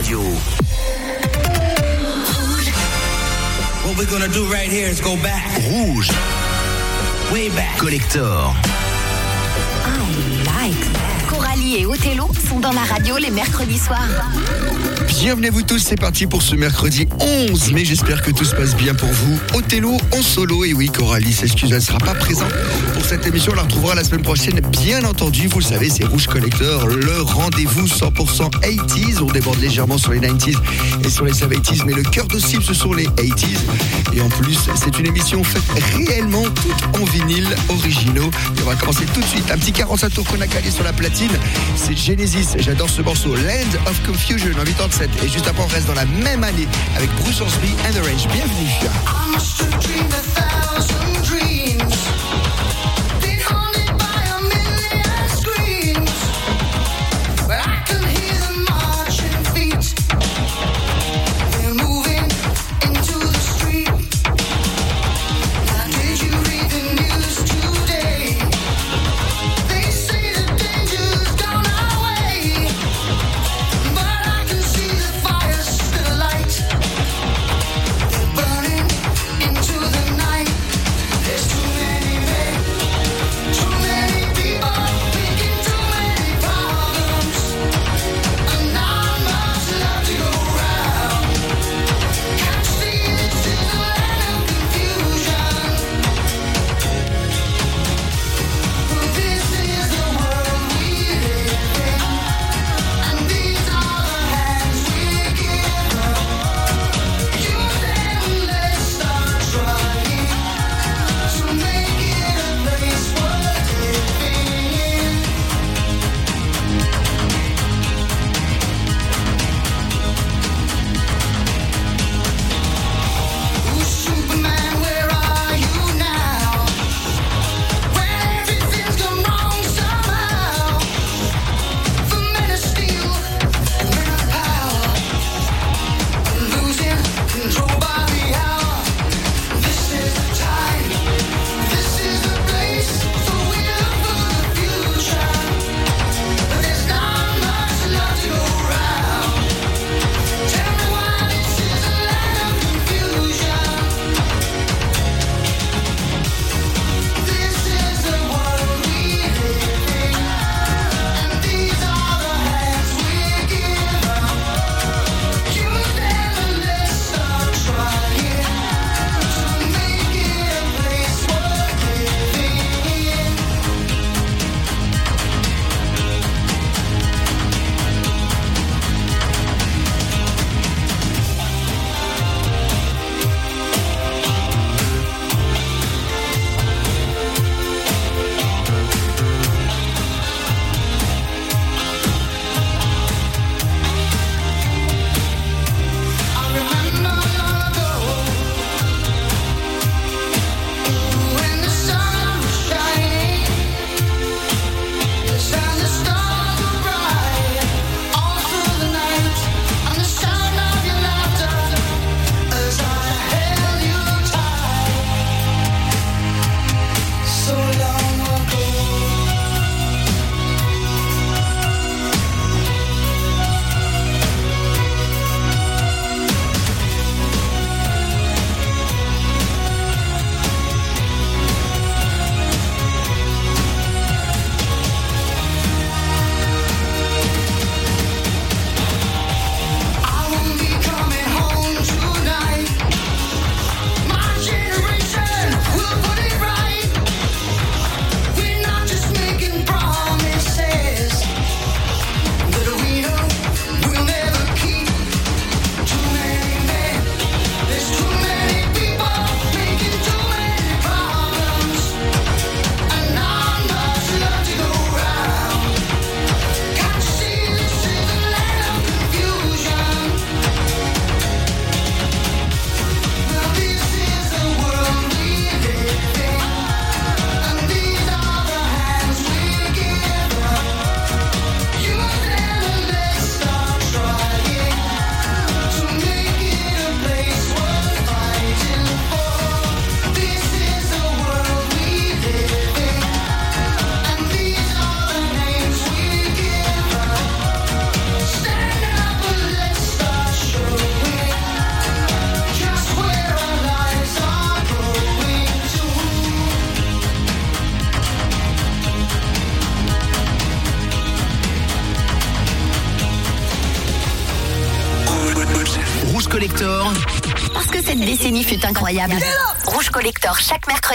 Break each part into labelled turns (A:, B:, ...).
A: Radio.
B: What we're gonna do right here is go back,
A: Rouge.
B: way back.
A: Collector.
C: Et Othello sont dans la radio les mercredis soirs.
D: Bienvenue vous tous, c'est parti pour ce mercredi 11 mai. J'espère que tout se passe bien pour vous. Othello en solo, et oui, Coralie s'excuse, elle ne sera pas présente pour cette émission. On la retrouvera la semaine prochaine, bien entendu. Vous le savez, c'est Rouge Collector, le rendez-vous 100% 80s. On déborde légèrement sur les 90s et sur les 70s, mais le cœur de cible, ce sont les 80s. Et en plus, c'est une émission faite réellement toute en vinyle originaux. Et on va commencer tout de suite. Un petit 45 tours qu'on a calé sur la platine. C'est Genesis. J'adore ce morceau. Land of Confusion en 87. Et juste après, on reste dans la même année avec Bruce Hornsby and the Range. Bienvenue.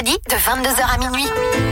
C: De 22h à minuit.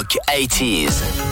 A: Rock 80s.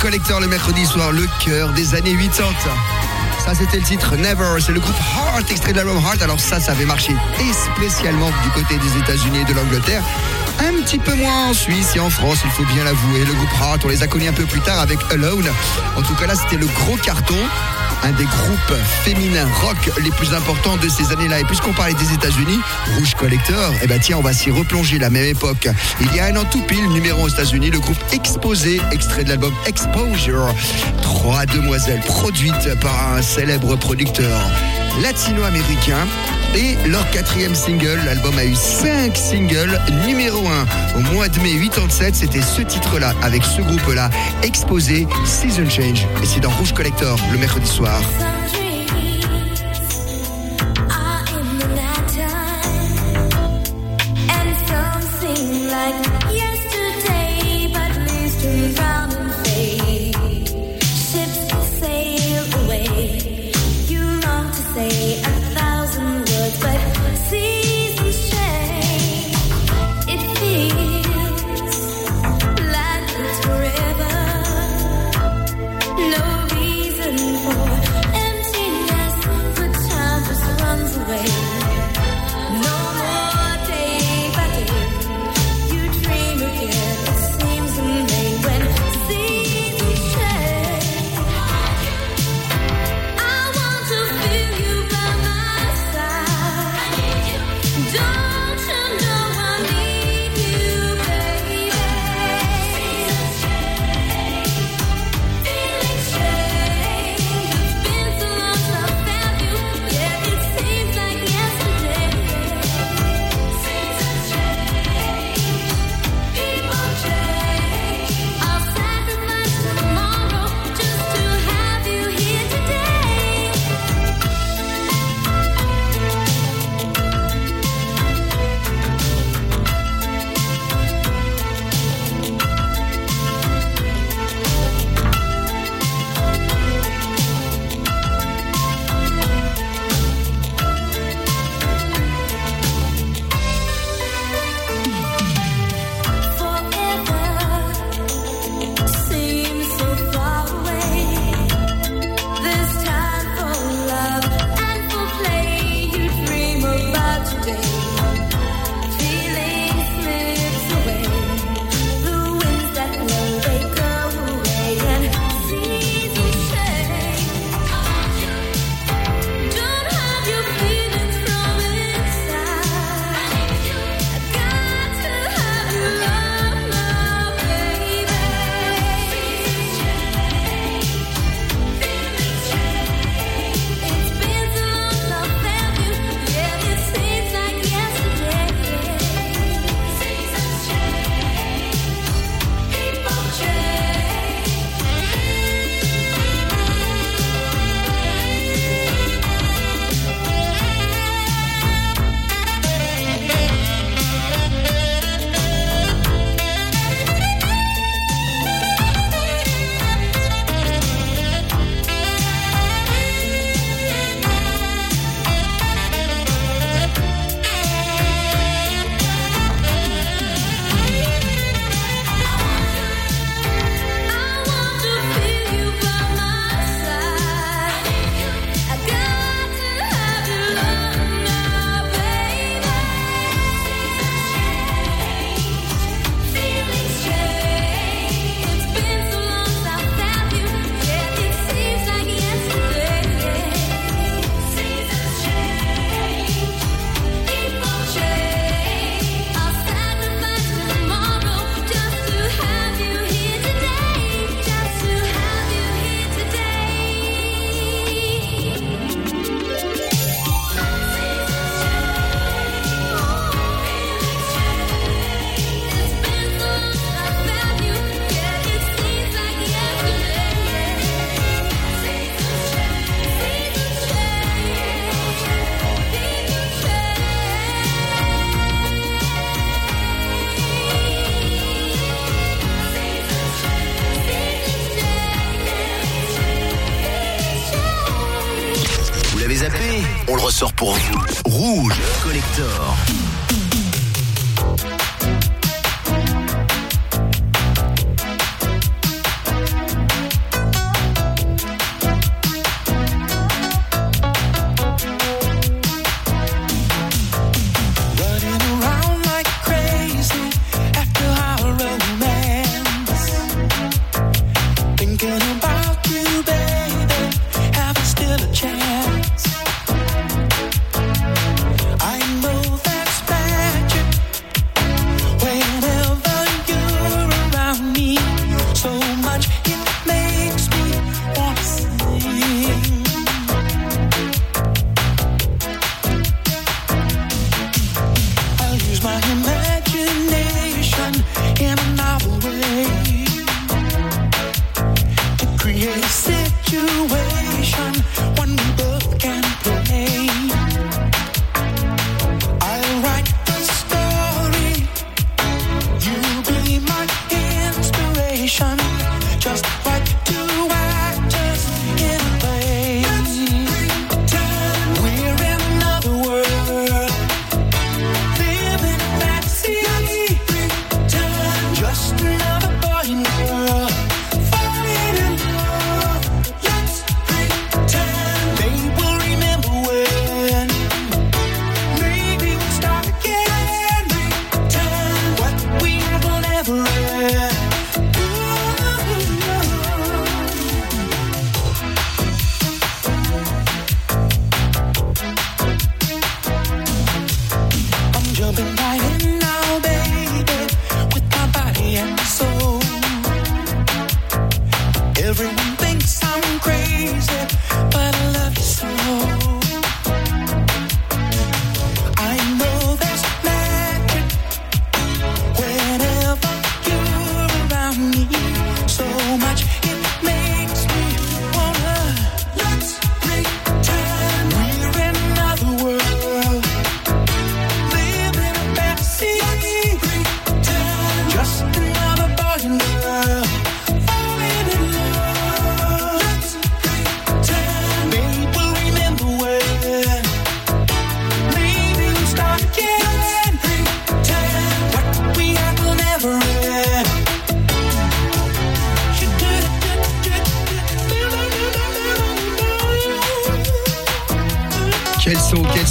D: Collecteur le mercredi soir, le cœur des années 80. Ça, c'était le titre Never. C'est le groupe Heart, extrait de l'album Heart. Alors, ça, ça avait marché et spécialement du côté des États-Unis et de l'Angleterre. Un petit peu moins en Suisse et en France, il faut bien l'avouer. Le groupe Heart, on les a connus un peu plus tard avec Alone. En tout cas, là, c'était le gros carton. Un des groupes féminins rock les plus importants de ces années-là. Et puisqu'on parlait des États-Unis, Rouge Collector, eh ben tiens, on va s'y replonger la même époque. Il y a un an tout pile, numéro aux États-Unis, le groupe Exposé, extrait de l'album Exposure. Trois demoiselles produites par un célèbre producteur latino-américain. Et leur quatrième single, l'album a eu cinq singles. Numéro 1 au mois de mai 87, c'était ce titre-là, avec ce groupe-là, Exposé, Season Change. Et c'est dans Rouge Collector, le mercredi soir.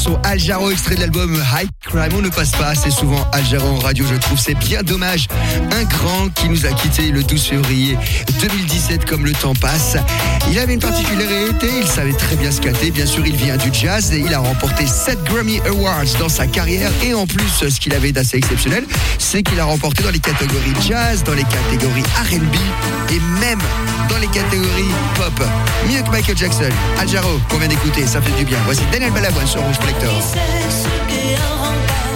D: Son, quel son. Aljaro, extrait de l'album High Crime. On ne passe pas assez souvent Aljaro en radio, je trouve. C'est bien dommage. Un grand qui nous a quitté le 12 février 2017, comme le temps passe. Il avait une particularité, il savait très bien scatter. Bien sûr, il vient du jazz et il a remporté 7 Grammy Awards dans sa carrière. Et en plus, ce qu'il avait d'assez exceptionnel, c'est qu'il a remporté dans les catégories jazz, dans les catégories RB et même dans les catégories pop. Mieux que Michael Jackson. Aljaro, qu'on vient d'écouter, ça fait du bien. Voici Daniel Balavoine sur Rouge Collector.
E: C'est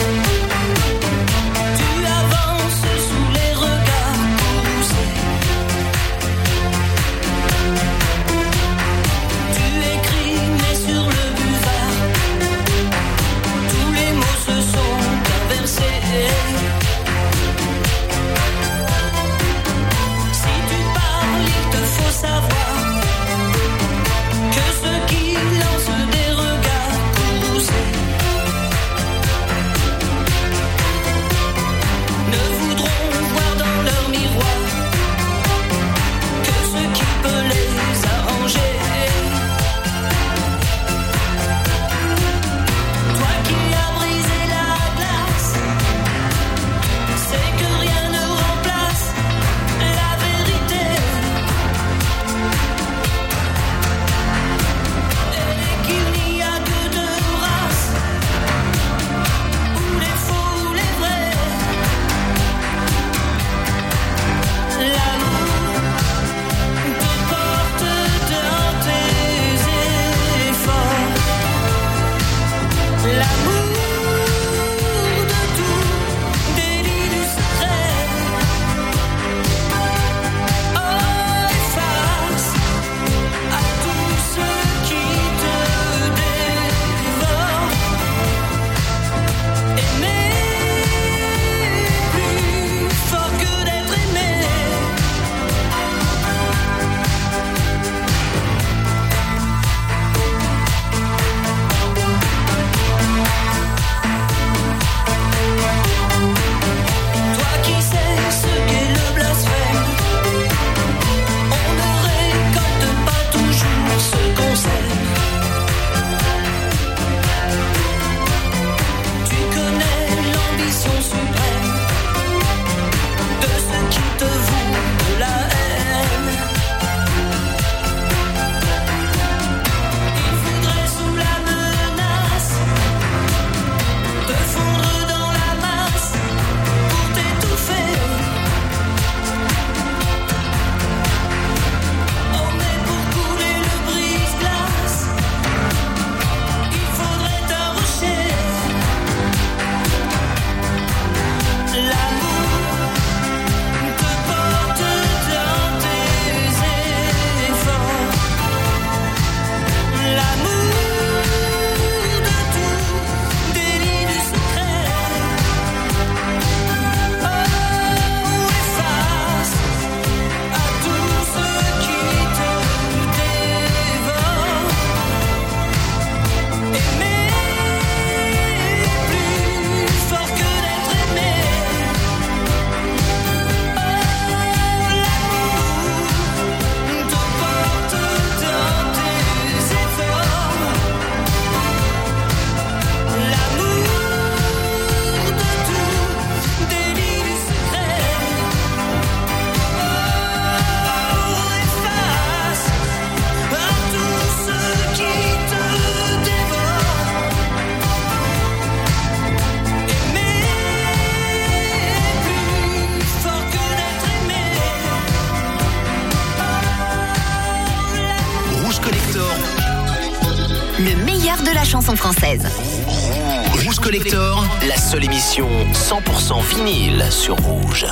A: 100% vinyle sur Rouge.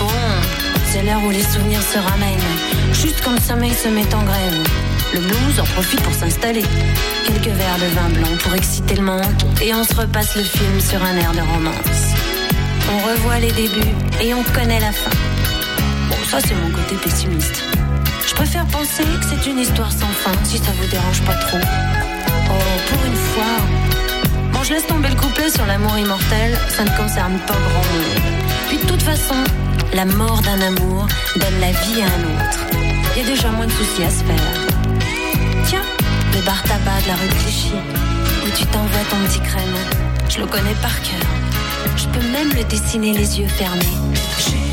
F: Bon, c'est l'heure où les souvenirs se ramènent. Juste quand le sommeil se met en graine. Le blues en profite pour s'installer. Quelques verres de vin blanc pour exciter le manque. Et on se repasse le film sur un air de romance. On revoit les débuts et on connaît la fin. C'est mon côté pessimiste. Je préfère penser que c'est une histoire sans fin, si ça vous dérange pas trop. Oh, pour une fois. Bon, je laisse tomber le couplet sur l'amour immortel, ça ne concerne pas grand monde. Puis de toute façon, la mort d'un amour donne la vie à un autre. Il y a déjà moins de soucis à se faire. Tiens, le bar tabac de la rue Clichy, où tu t'envoies ton petit crème. Je le connais par cœur. Je peux même le dessiner les yeux fermés.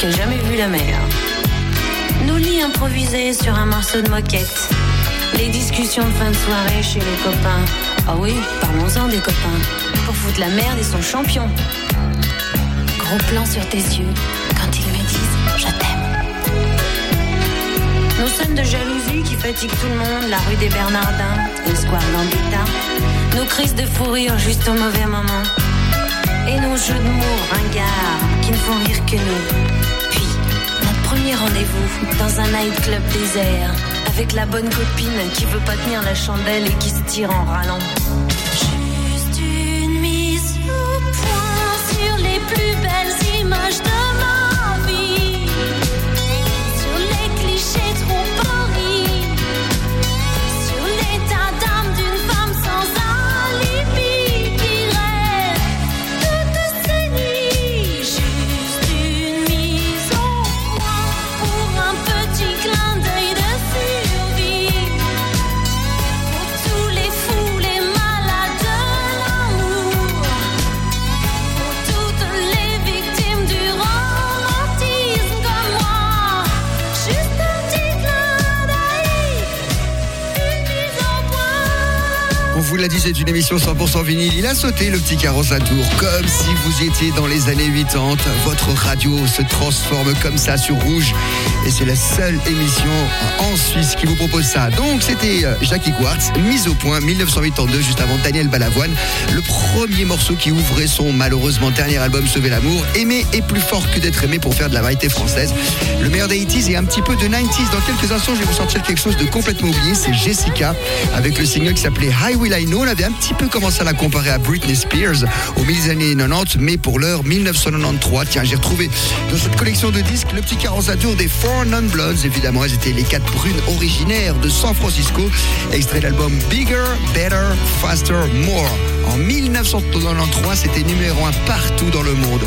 F: Qui a jamais vu la mer. Nos lits improvisés sur un morceau de moquette. Les discussions de fin de soirée chez les copains. Ah oui, parlons-en des copains. Pour foutre la merde, ils sont champions. Gros plan sur tes yeux quand ils me disent je t'aime. Nos scènes de jalousie qui fatiguent tout le monde, la rue des Bernardins, le square Gambetta. Nos crises de fou rire juste au mauvais moment. Et nos jeux de mots ringards qui ne rire que nous. Puis, notre premier rendez-vous dans un nightclub désert. Avec la bonne copine qui veut pas tenir la chandelle et qui se tire en râlant.
D: L'a dit, c'est une émission 100% vinyle. Il a sauté le petit carrosse à tour, comme si vous étiez dans les années 80. Votre radio se transforme comme ça sur Rouge. Et c'est la seule émission en Suisse qui vous propose ça. Donc, c'était euh, Jackie Quartz, mise au point, 1982, juste avant Daniel Balavoine. Le premier morceau qui ouvrait son malheureusement dernier album Sauver l'amour. Aimer est plus fort que d'être aimé pour faire de la variété française. Le meilleur des 80s et un petit peu de 90s. Dans quelques instants, je vais vous sortir quelque chose de complètement oublié. C'est Jessica avec le single qui s'appelait High Will Know. On avait un petit peu commencé à la comparer à Britney Spears au milieu des années 90, mais pour l'heure 1993. Tiens, j'ai retrouvé dans cette collection de disques le petit carrosse à tour des Four Non Bloods. Évidemment, elles étaient les quatre brunes originaires de San Francisco. Extrait de l'album Bigger, Better, Faster, More. En 1993, c'était numéro un partout dans le monde.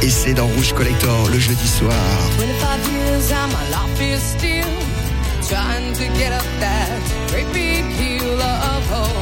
D: Et c'est dans Rouge Collector le jeudi soir.
G: 25 years and my life is still trying to get up that great big hill of hope for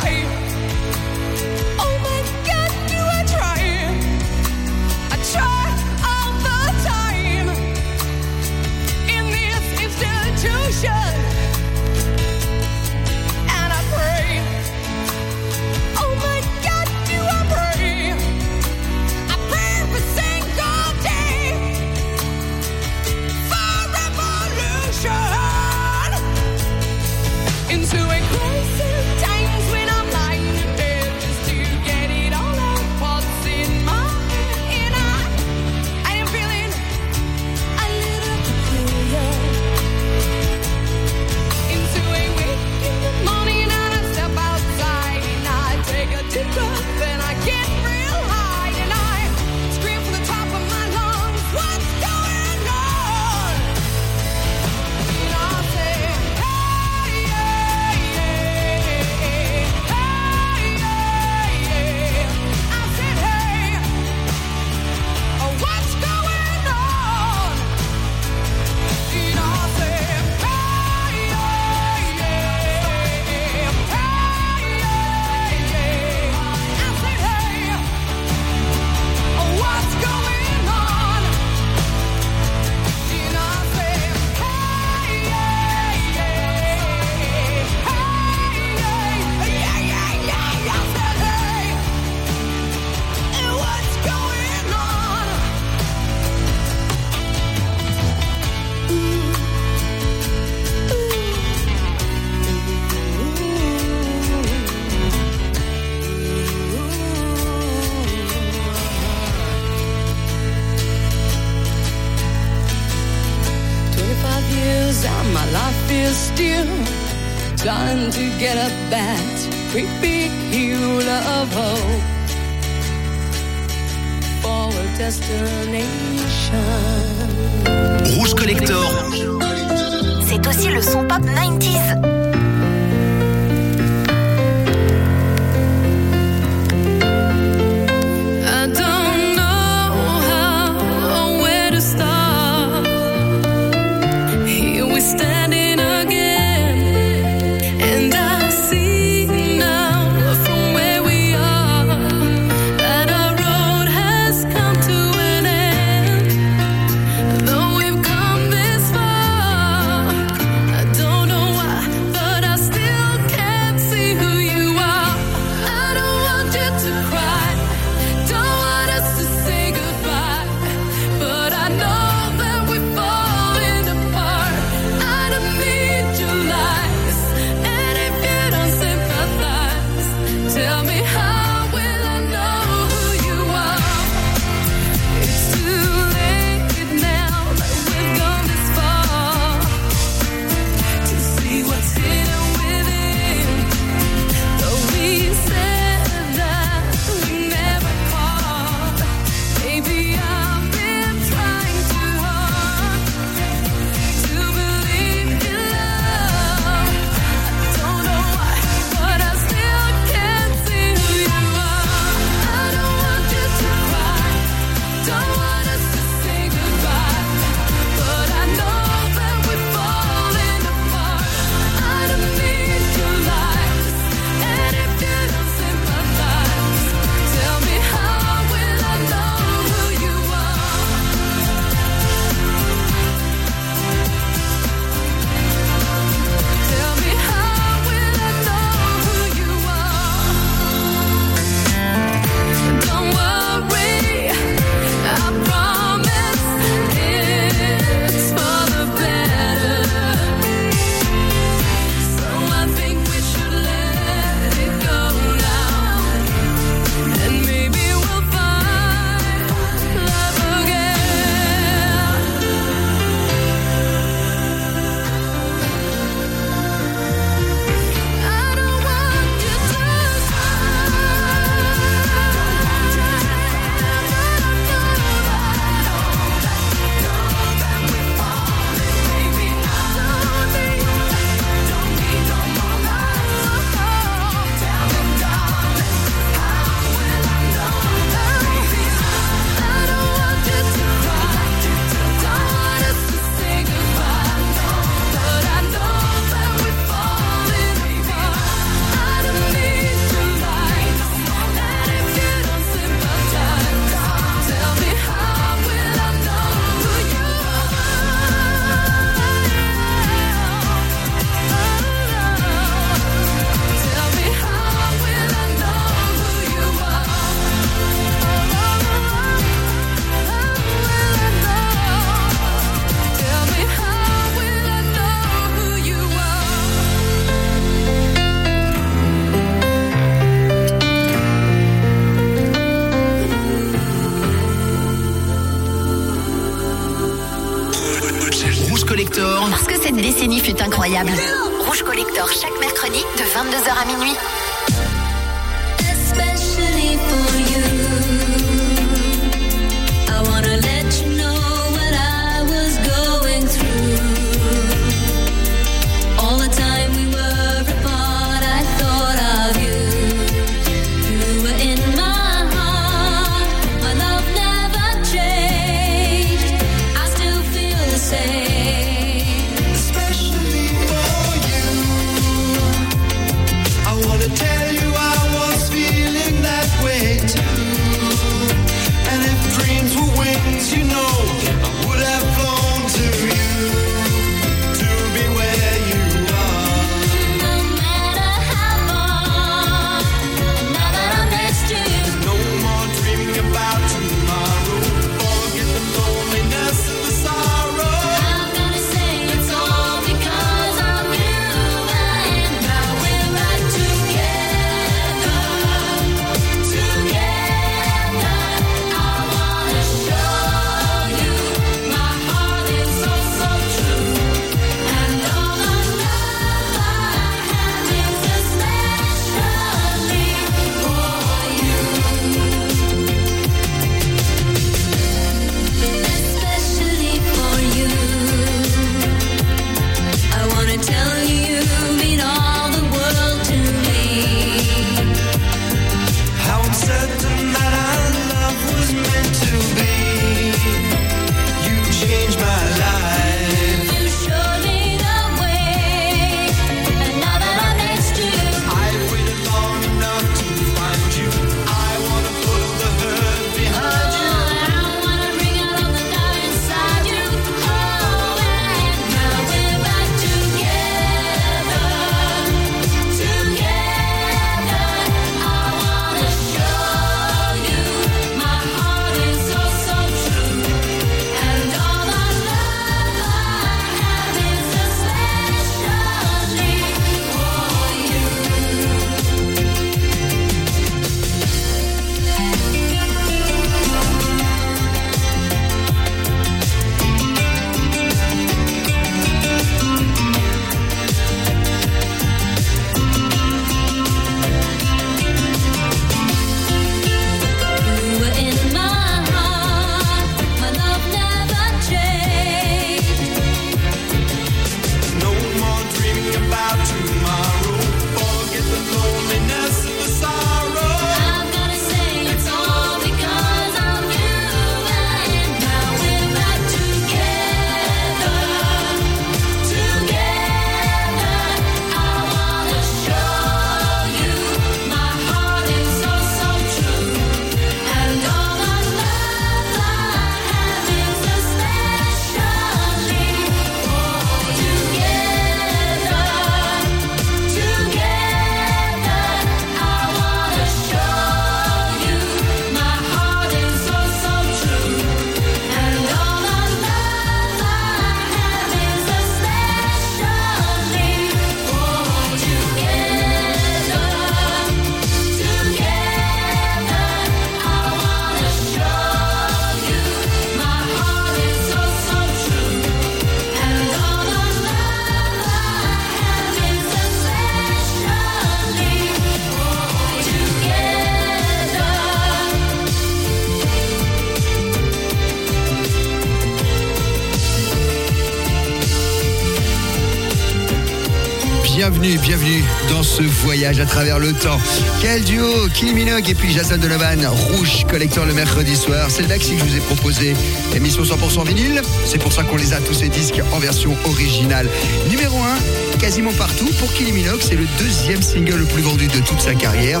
C: à
D: travers le temps. Quel duo Kylie Minogue et puis Jason Donovan, Rouge Collector le mercredi soir. C'est le maxi que je vous ai proposé. Émission 100% vinyle. C'est pour ça qu'on les a tous ces disques en version originale. Numéro 1, quasiment partout. Pour Kylie Minogue, c'est le deuxième single le plus vendu de toute sa carrière.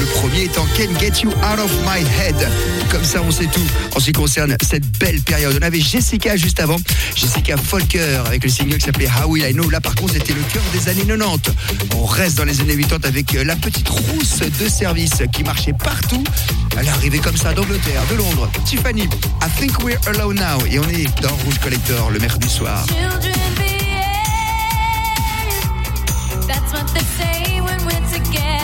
D: Le premier étant Can Get You Out of My Head. Comme ça, on sait tout en ce qui concerne cette belle période. On avait Jessica juste avant. Jessica Folker avec le single qui s'appelait How Will I Know. Là, par contre, c'était le cœur des années 90. On reste dans les années 80 avec euh, la petite rousse de service qui marchait partout. Elle est arrivée comme ça d'Angleterre, de Londres. Tiffany, I think we're alone now. Et on est dans Rouge Collector le mercredi soir.
F: Children, That's what they say when we're together.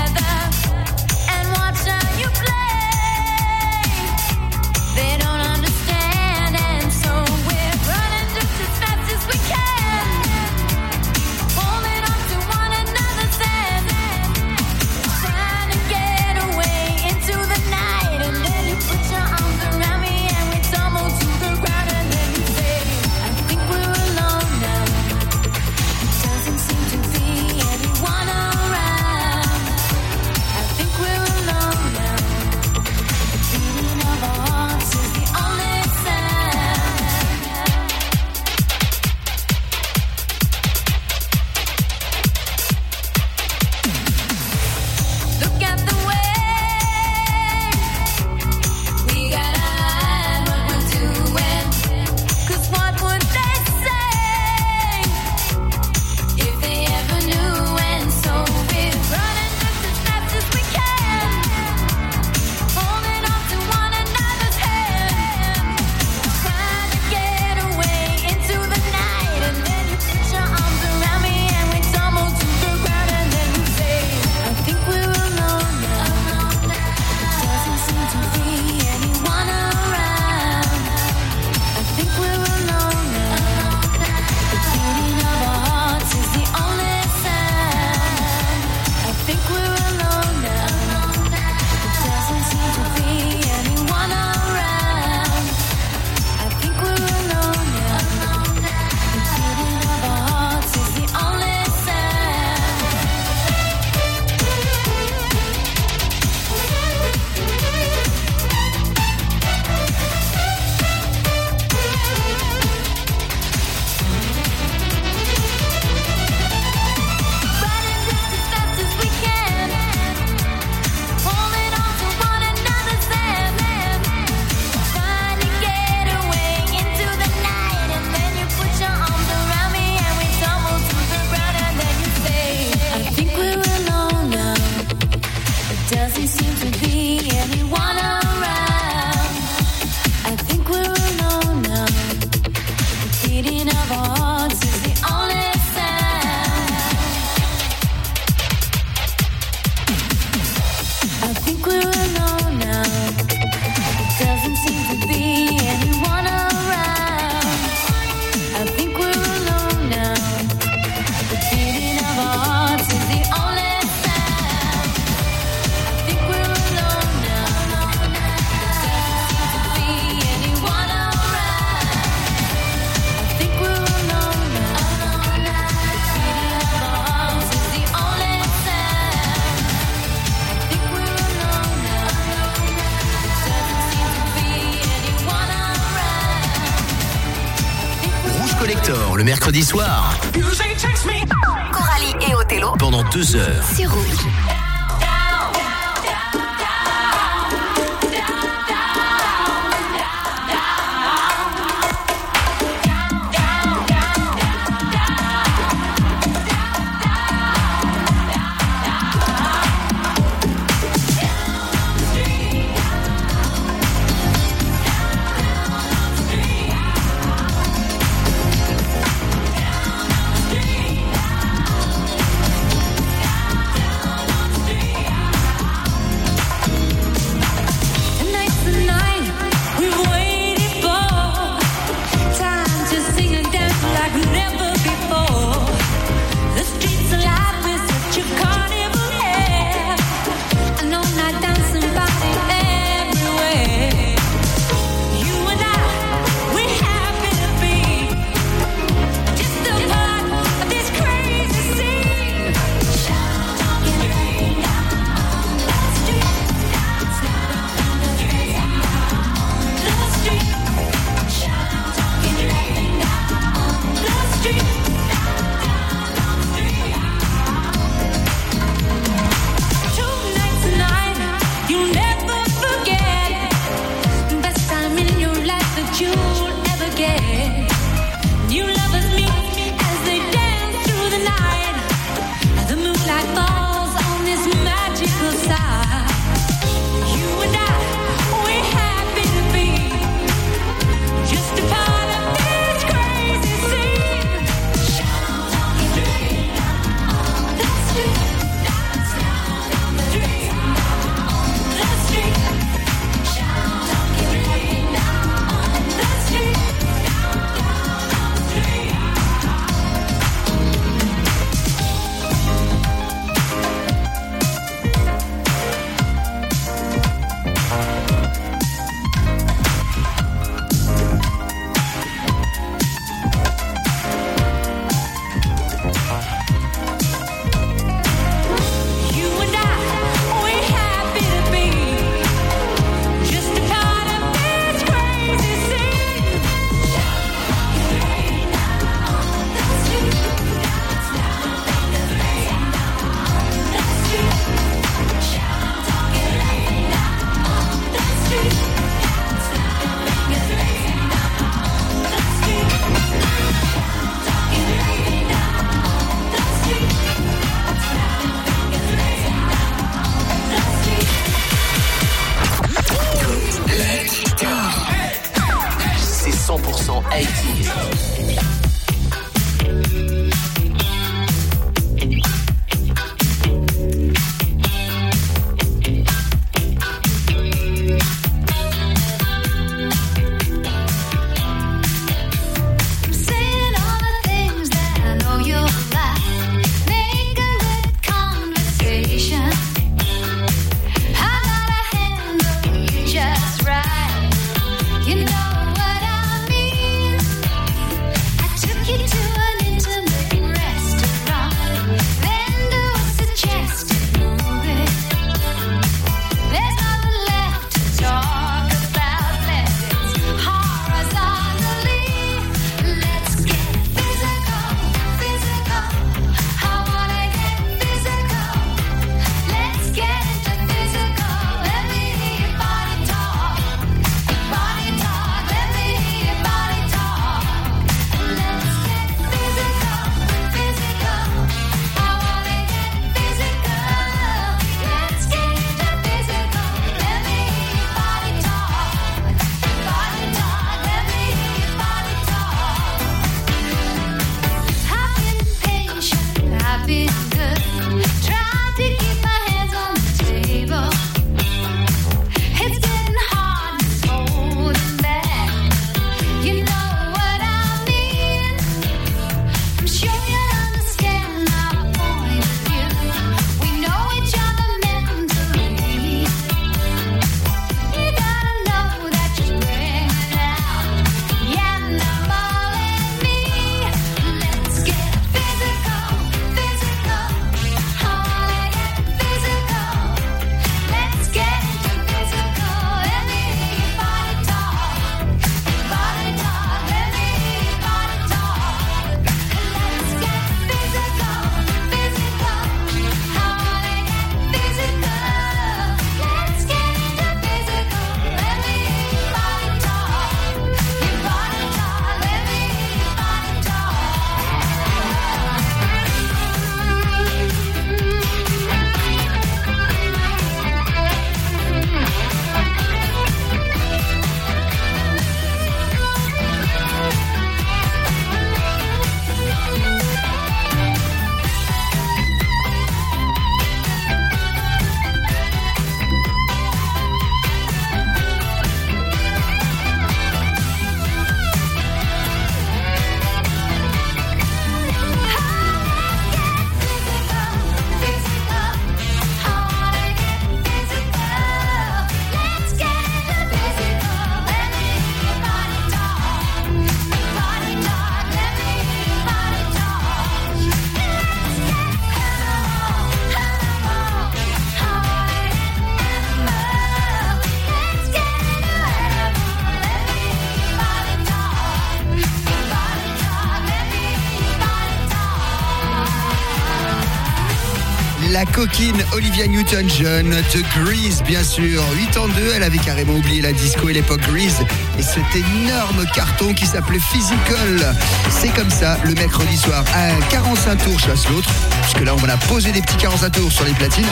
D: Olivia Newton-John, The Grease bien sûr, 8 en 2, elle avait carrément oublié la disco et l'époque Grease et cet énorme carton qui s'appelait Physical. C'est comme ça le mercredi soir, un 45 tours chasse l'autre, puisque là on a posé des petits 45 tours sur les platines.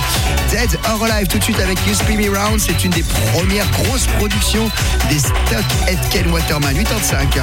D: Dead or Alive tout de suite avec You Spin Me Round, c'est une des premières grosses productions des Stock Ken Waterman
B: 85.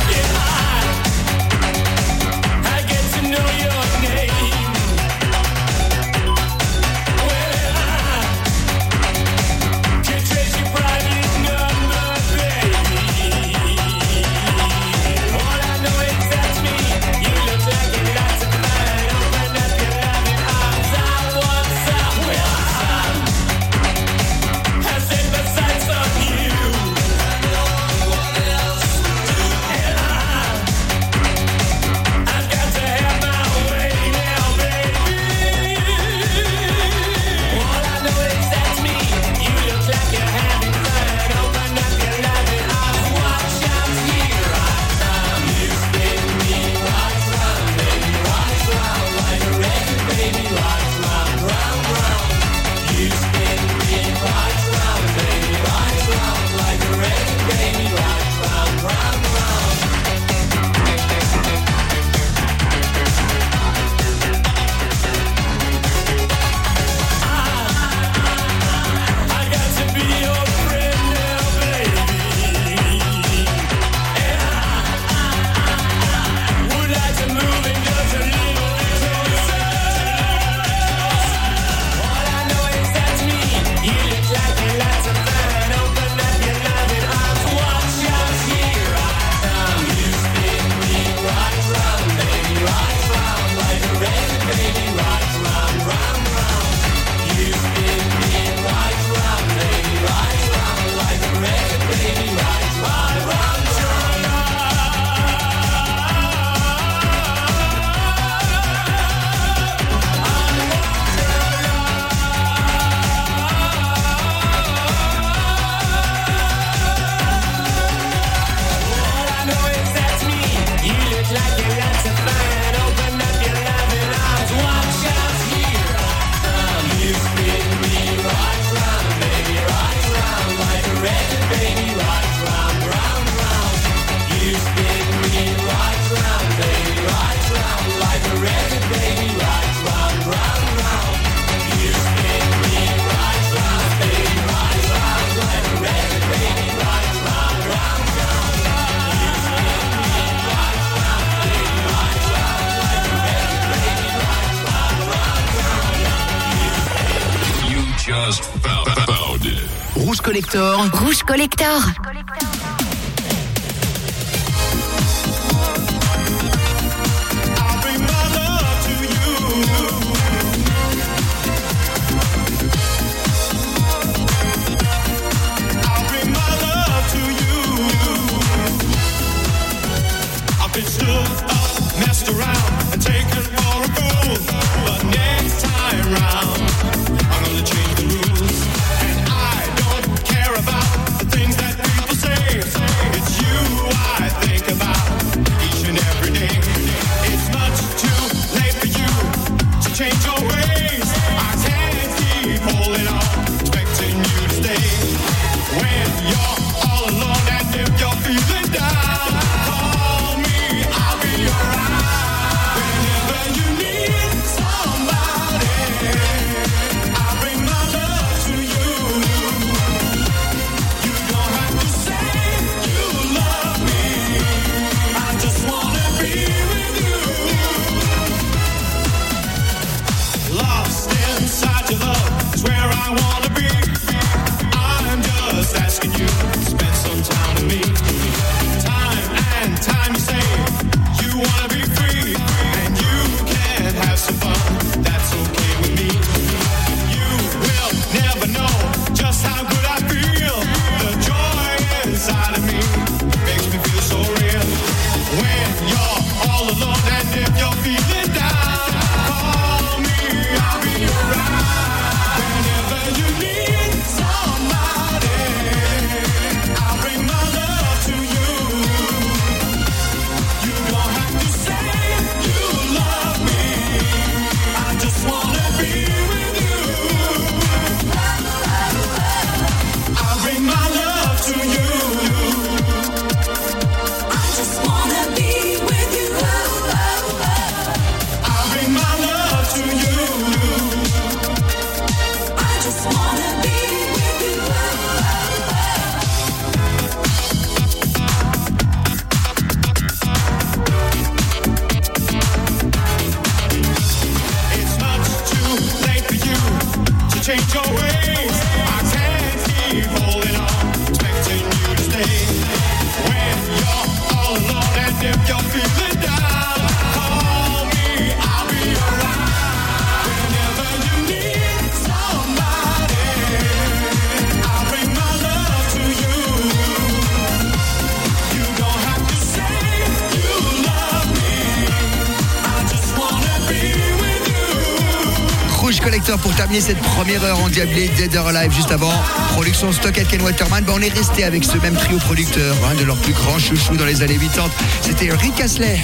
B: pour terminer cette première heure en diablé Dead or Alive juste avant. Production Stock Ken Waterman. On est resté avec ce même trio producteur, un de leurs plus grands chouchous dans les années 80. C'était Rick Astley.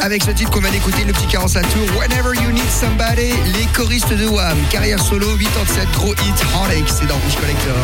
B: Avec ce titre qu'on va d'écouter, le petit 45 tour Whenever You Need Somebody, les choristes de Wham, carrière solo, 87, gros hit, Heartache, c'est dans Rouge Collector.